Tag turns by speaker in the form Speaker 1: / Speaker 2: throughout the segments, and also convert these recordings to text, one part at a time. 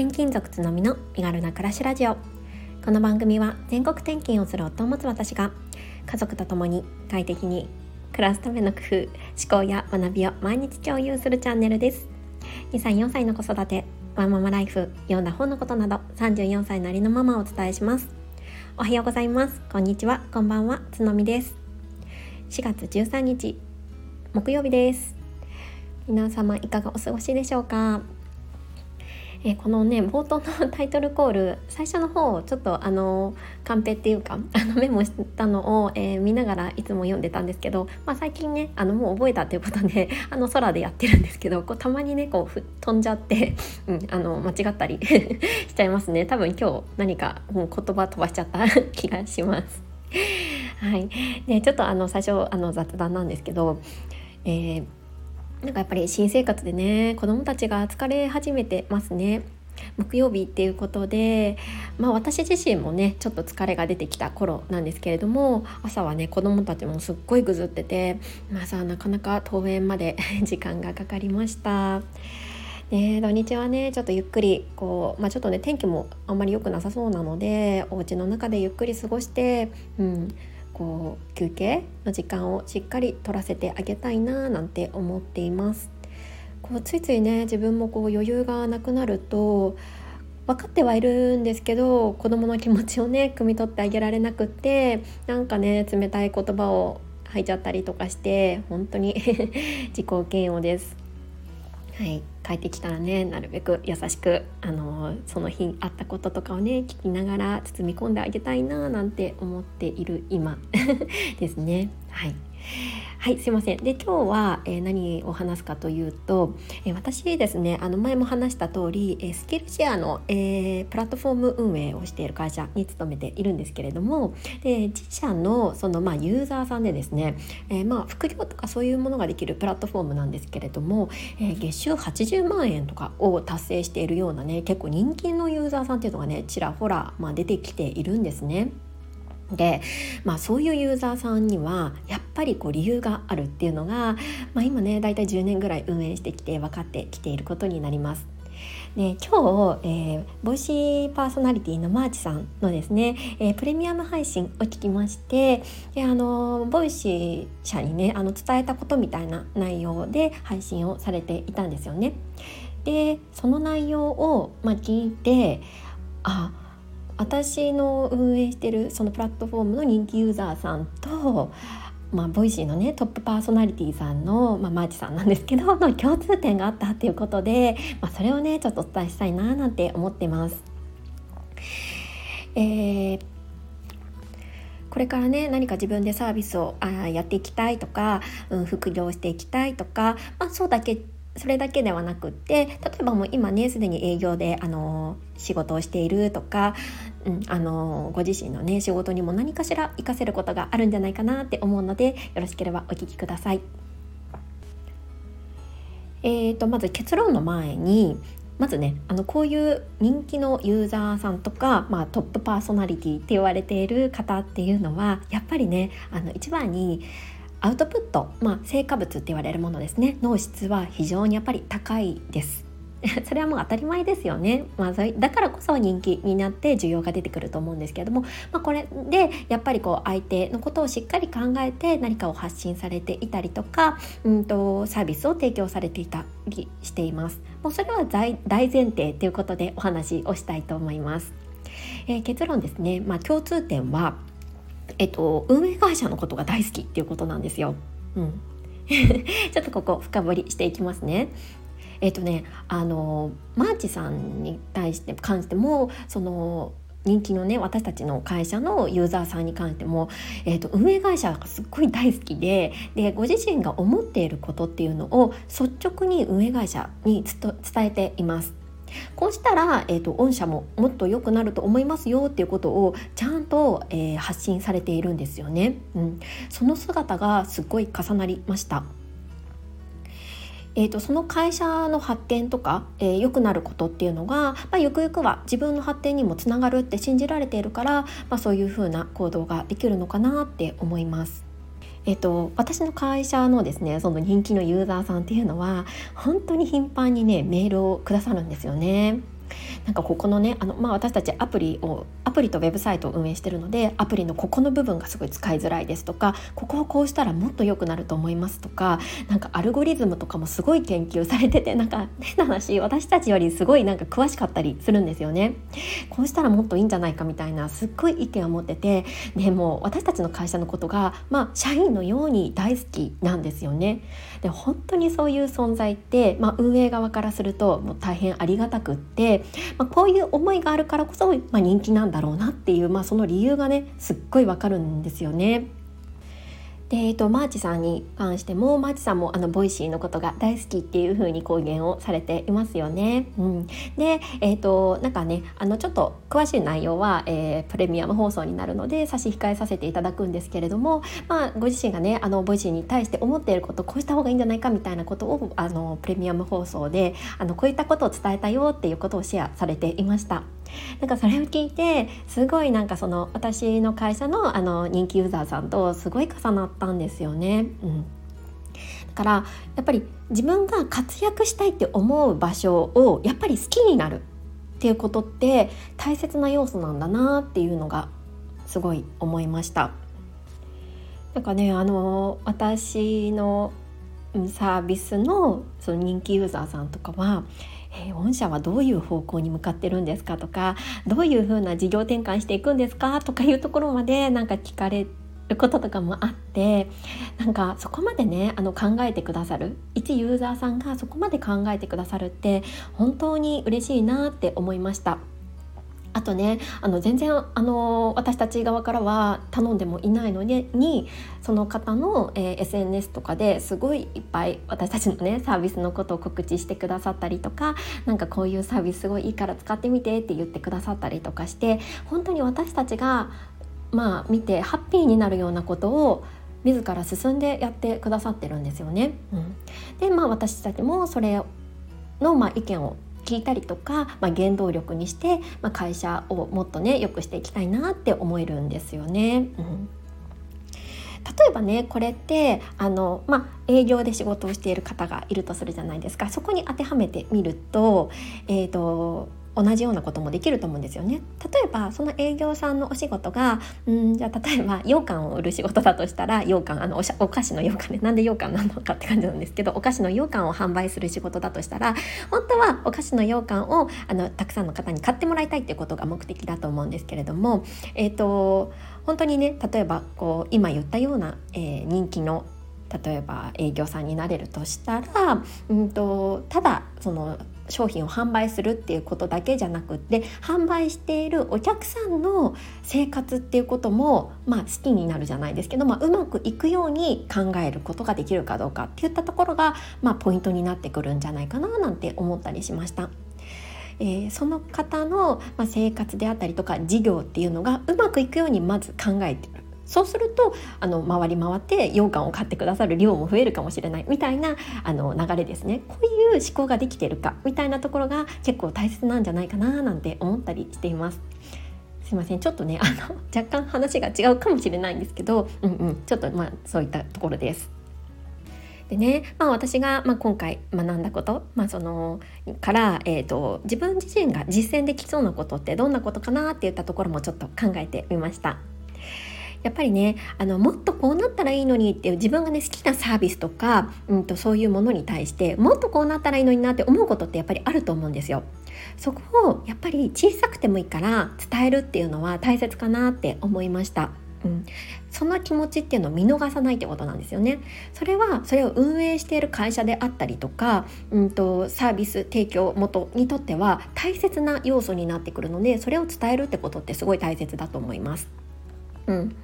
Speaker 1: 転勤族つのみの身軽な暮らしラジオ。この番組は全国転勤をする夫を持つ私が家族と共に快適に暮らすための工夫思考や学びを毎日共有するチャンネルです。2歳4歳の子育てワンママライフ読んだ本のことなど34歳なりのママをお伝えします。おはようございます。こんにちは。こんばんは。つのみです。4月13日木曜日です。皆様いかがお過ごしでしょうか？えこのね冒頭のタイトルコール最初の方ちょっとあのカンペっていうかあのメモしたのを、えー、見ながらいつも読んでたんですけど、まあ、最近ねあのもう覚えたということで あの空でやってるんですけどこうたまにねこう飛んじゃって、うん、あの間違ったり しちゃいますね多分今日何かも、う、言葉飛ばしちゃった気がします。はい、でちょっとあの最初あの雑談なんですけど、えーなんかやっぱり新生活でね子どもたちが疲れ始めてますね。木曜日っていうことで、まあ、私自身もねちょっと疲れが出てきた頃なんですけれども朝はね子どもたちもすっごいぐずってて、まあ、さなかなか登園まで 時間がかかりました。で土日はねちょっとゆっくりこう、まあ、ちょっとね天気もあんまり良くなさそうなのでお家の中でゆっくり過ごして、うん、こう休憩の時間をしっかり取らせてあげたいななんて思っています。こうついついね自分もこう余裕がなくなると分かってはいるんですけど子どもの気持ちをね汲み取ってあげられなくってなんかね冷たい言葉を吐いちゃったりとかして本当に 自己嫌悪です。はい、帰ってきたらねなるべく優しくあのその日あったこととかをね聞きながら包み込んであげたいななんて思っている今 ですね。はいはいすいませんで今日は、えー、何を話すかというと、えー、私ですねあの前も話した通り、えー、スキルシェアの、えプラットフォーム運営をしている会社に勤めているんですけれどもで自社のその、まあ、ユーザーさんでですね、えまあ、副業とかそういうものができるプラットフォームなんですけれども、え月収80万円とかを達成しているようなね結構人気のユーザーさんっていうのがねちらほら、まあ、出てきているんですね。で、まあ、そういうユーザーさんにはやっぱりこう理由があるっていうのが、まあ、今ね大体10年ぐらい運営してきて分かってきていることになります。で今日、えー、 Voicy パーソナリティのマーチさんのですね、えー、プレミアム配信を聞きましてであの Voicy 社にねあの伝えたことみたいな内容で配信をされていたんですよね。でその内容を、まあ、聞いてあ私の運営してるそのプラットフォームの人気ユーザーさんとまあ、 Voicy のねトップパーソナリティさんの、まあ、マーチさんなんですけど の共通点があったっていうことで、まあ、それをねちょっとお伝えしたいななんて思ってます。えーこれからね何か自分でサービスをあやっていきたいとか、うん、副業していきたいとか、まあ、そうだけそれだけではなくって例えばもう今ねすでに営業であの仕事をしているとか、うん、あのご自身のね仕事にも何かしら活かせることがあるんじゃないかなって思うのでよろしければお聞きください。えーと、まず結論の前にまずねあのこういう人気のユーザーさんとか、まあ、トップパーソナリティって言われている方っていうのはやっぱりねあの一番にアウトプット、まあ、成果物って言われるものですね。の質は非常にやっぱり高いです。それはもう当たり前ですよね、まあ、だからこそ人気になって需要が出てくると思うんですけれども、まあ、これでやっぱりこう相手のことをしっかり考えて何かを発信されていたりとか、うんと、サービスを提供されていたりしています。もうそれは大前提ということでお話をしたいと思います、えー、結論ですね、まあ、共通点はえっと、運営会社のことが大好きっていうことなんですよ。うん、ちょっとここ深掘りしていきますね。えっとねあのマーチさんに対して関してもその人気のね私たちの会社のユーザーさんに関しても、えーと、運営会社がすっごい大好きででご自身が思っていることっていうのを率直に運営会社に伝えています。こうしたら、えーと、御社ももっと良くなると思いますよっていうことをちゃんと、えー、発信されているんですよね、うん、その姿がすっごい重なりました。えーと、その会社の発展とか、えー、くなることっていうのが、まあ、ゆくゆくは自分の発展にもつながるって信じられているから、まあ、そういうふうな行動ができるのかなって思います。えっと、私の会社のですねその人気のユーザーさんっていうのは本当に頻繁にねメールをくださるんですよね。なんかここのねあの、まあ、私たちアプリをアプリとウェブサイトを運営してるのでアプリのここの部分がすごい使いづらいですとかここをこうしたらもっと良くなると思いますとかなんかアルゴリズムとかもすごい研究されててなんか変な話私たちよりすごいなんか詳しかったりするんですよね。こうしたらもっといいんじゃないかみたいなすっごい意見を持っててでも私たちの会社のことが、まあ、社員のように大好きなんですよね。で本当にそういう存在って、まあ、運営側からするともう大変ありがたくって、まあ、こういう思いがあるからこそ、まあ、人気なんだろうなっていう、まあ、その理由がねすっごいわかるんですよね。で、えっと、マーチさんに関してもマーチさんもあの Voicy のことが大好きっていう風に公言をされていますよね。うん、で、えっと、なんかねあのちょっと詳しい内容は、えー、プレミアム放送になるので差し控えさせていただくんですけれども、まあ、ご自身がねあの Voicy に対して思っていることこうした方がいいんじゃないかみたいなことをあのプレミアム放送であのこういったことを伝えたよっていうことをシェアされていました。なんかそれを聞いてすごいなんかその私の会社のあの人気ユーザーさんとすごい重なったんですよね。うんだからやっぱり自分が活躍したいって思う場所をやっぱり好きになるっていうことって大切な要素なんだなっていうのがすごい思いました。なんかねあの私のサービスのその人気ユーザーさんとかはえー、御社はどういう方向に向かってるんですか？とかどういうふうな事業転換していくんですか？とかいうところまでなんか聞かれることとかもあってなんかそこまでねあの考えてくださる一ユーザーさんがそこまで考えてくださるって本当に嬉しいなって思いました。あとねあの全然あの私たち側からは頼んでもいないのにその方の、えー、SNS とかですごいいっぱい私たちのねサービスのことを告知してくださったりとかなんかこういうサービスすごいいいから使ってみてって言ってくださったりとかして本当に私たちがまあ見てハッピーになるようなことを自ら進んでやってくださってるんですよね。うん、でまあ私たちもそれの、まあ、意見を聞いたりとか、まあ、原動力にして、まあ、会社をもっとね良くしていきたいなって思えるんですよね。うん例えばねこれってあの、まあ、営業で仕事をしている方がいるとするじゃないですかそこに当てはめてみると,、えーと同じようなこともできると思うんですよね。例えばその営業さんのお仕事がうんじゃあ例えば羊羹を売る仕事だとしたら羊羹あのおしゃお菓子の羊羹ねなんで羊羹なのかって感じなんですけどお菓子の羊羹を販売する仕事だとしたら本当はお菓子の羊羹をあのたくさんの方に買ってもらいたいっていうことが目的だと思うんですけれどもえっ、ー、と本当にね例えばこう今言ったような、えー、人気の例えば営業さんになれるとしたら、うんとただその商品を販売するっていうことだけじゃなくって販売しているお客さんの生活っていうことも、まあ、好きになるじゃないですけど、まあ、うまくいくように考えることができるかどうかっていったところが、まあ、ポイントになってくるんじゃないかななんて思ったりしました。えー、その方の、まあ、生活であったりとか事業っていうのがうまくいくようにまず考えてそうするとあの回り回って羊羹を買ってくださる量も増えるかもしれないみたいなあの流れですねこういう思考ができてるかみたいなところが結構大切なんじゃないかななんて思ったりしています。すいませんちょっとねあの若干話が違うかもしれないんですけど、うんうん、ちょっとまあそういったところです。でね、まあ、私が、まあ、今回学んだこと、まあ、そのから、えーと自分自身が実践できそうなことってどんなことかなっていったところもちょっと考えてみました。やっぱりねあのもっとこうなったらいいのにっていう自分がね好きなサービスとか、うんと、そういうものに対してもっとこうなったらいいのになって思うことってやっぱりあると思うんですよ。そこをやっぱり小さくてもいいから伝えるっていうのは大切かなって思いました。うん、その気持ちっていうのを見逃さないってことなんですよね。それはそれを運営している会社であったりとか、うんと、サービス提供元にとっては大切な要素になってくるのでそれを伝えるってことってすごい大切だと思います。うん、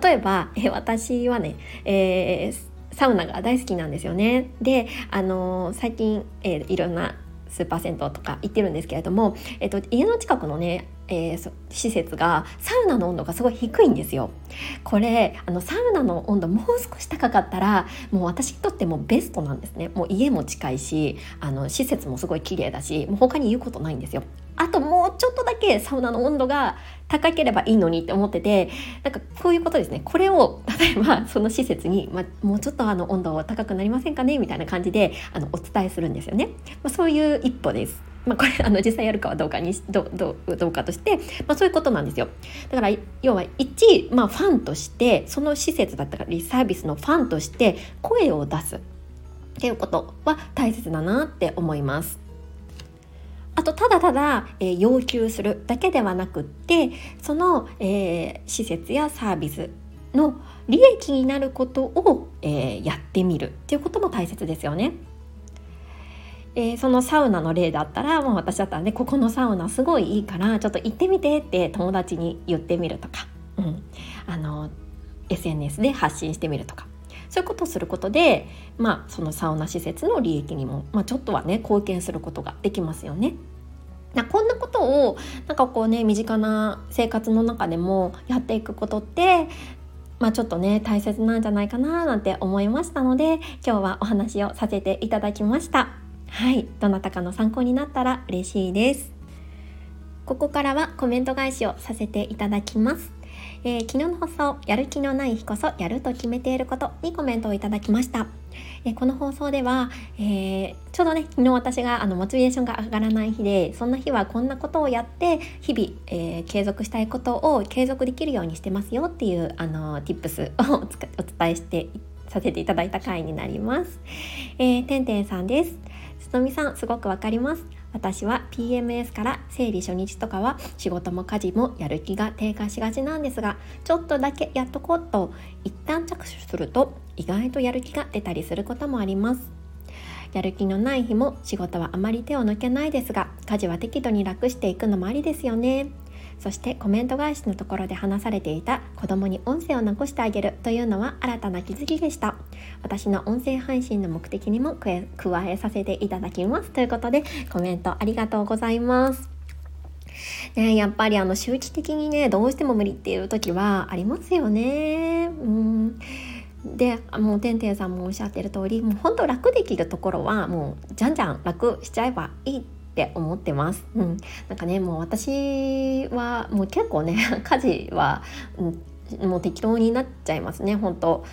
Speaker 1: 例えば、え私はね、えー、サウナが大好きなんですよね。で、あのー、最近、えー、いろんなスーパー銭湯とか行ってるんですけれども、えっと、家の近くのねえー、施設がサウナの温度がすごい低いんですよ。これあのサウナの温度もう少し高かったらもう私にとってもベストなんですね。もう家も近いしあの施設もすごい綺麗だしもう他に言うことないんですよ。あともうちょっとだけサウナの温度が高ければいいのにって思っててなんかこういうことですねこれを例えばその施設に、まもうちょっとあの温度高くなりませんかね？みたいな感じであのお伝えするんですよね、まあ、そういう一歩です。まあ、これあの実際やるかはどうかにどどどうかとして、まあ、そういうことなんですよだから要は一、まあ、ファンとしてその施設だったりサービスのファンとして声を出すっていうことは大切だなって思います。あとただただ、えー、要求するだけではなくってその、えー、施設やサービスの利益になることを、えー、やってみるっていうことも大切ですよね。えー、そのサウナの例だったらもう私だったらねここのサウナすごいいいからちょっと行ってみてって友達に言ってみるとか、うん、あの SNS で発信してみるとか。そういうことをすることで、まあ、そのサウナ施設の利益にも、まあ、ちょっとはね貢献することができますよね。なこんなことをなんかこうね身近な生活の中でもやっていくことってまあ、ちょっとね大切なんじゃないかななんて思いましたので今日はお話をさせていただきました。はいどなたかの参考になったら嬉しいですここからはコメント返しをさせていただきますえー、昨日の放送「やる気のない日こそやると決めていること」にコメントをいただきました。えー、この放送では、えー、ちょうどね昨日私があのモチベーションが上がらない日でそんな日はこんなことをやって日々、え継続したいことを継続できるようにしてますよっていうあの tips を お伝えしてさせていただいた回になります。えー、てんてんさんです。つとみさんすごくわかります。私は PMS から生理初日とかは仕事も家事もやる気が低下しがちなんですがちょっとだけやっとこうと一旦着手すると意外とやる気が出たりすることもありますやる気のない日も仕事はあまり手を抜けないですが家事は適度に楽していくのもありですよねそしてコメント返しのところで話されていた子供に音声を残してあげるというのは新たな気づきでした。私の音声配信の目的にも加えさせていただきます。ということでコメントありがとうございます。ね、やっぱりあの周期的にねどうしても無理っていう時はありますよね。うん。でもうてんてんさんもおっしゃってる通りもうほんと楽できるところはもうじゃんじゃん楽しちゃえばいいって思ってます。うん、なんかねもう私はもう結構ね 家事は、うん、もう適当になっちゃいますね本当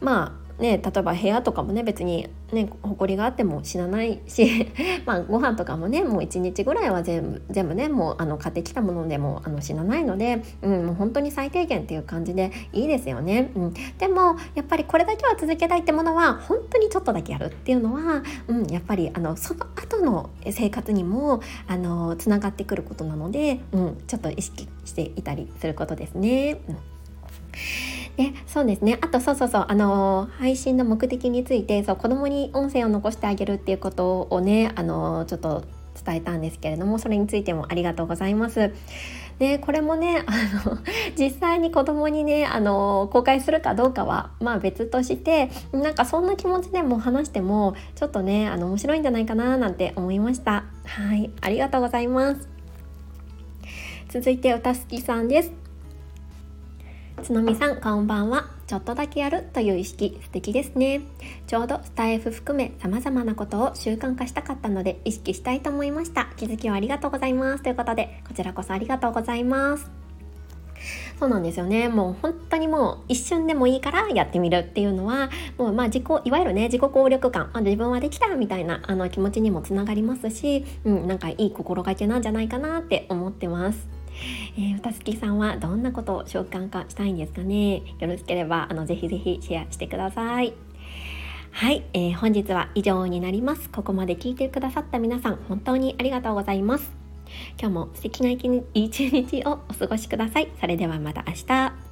Speaker 1: まあね、例えば部屋とかもね別にね埃があっても死なないし まあご飯とかもねもう1日ぐらいは全部全部ねもうあの買ってきたものでもあの死なないので、うん、もう本当に最低限っていう感じでいいですよね、うん、でもやっぱりこれだけは続けたいってものは本当にちょっとだけやるっていうのは、うん、やっぱりあのその後の生活にもあのつながってくることなので、うん、ちょっと意識していたりすることですね。うん。でそうですね。あとそうそうそう。あの配信の目的についてそう子供に音声を残してあげるっていうことをねあのちょっと伝えたんですけれどもそれについてもありがとうございます。でこれもねあの 実際に子供にねあの公開するかどうかはまあ別としてなんかそんな気持ちでも話してもちょっとねあの面白いんじゃないかななんて思いました。はい。ありがとうございます。続いておたすきさんです。つのみさんこんばんは。ちょっとだけやるという意識素敵ですね。ちょうどスタイフ含め様々なことを習慣化したかったので意識したいと思いました。気づきをありがとうございます。ということでこちらこそありがとうございます。そうなんですよね。もう本当にもう一瞬でもいいからやってみるっていうのはもうまあ自己いわゆるね自己効力感、あ、自分はできたみたいなあの気持ちにもつながりますし、うん、なんかいい心がけなんじゃないかなって思ってます。えー、たすきさんはどんなことを習慣化したいんですかね？よろしければあのぜひぜひシェアしてください。はい、えー、本日は以上になります。ここまで聞いてくださった皆さん本当にありがとうございます。今日も素敵な一日をお過ごしください。それではまた明日。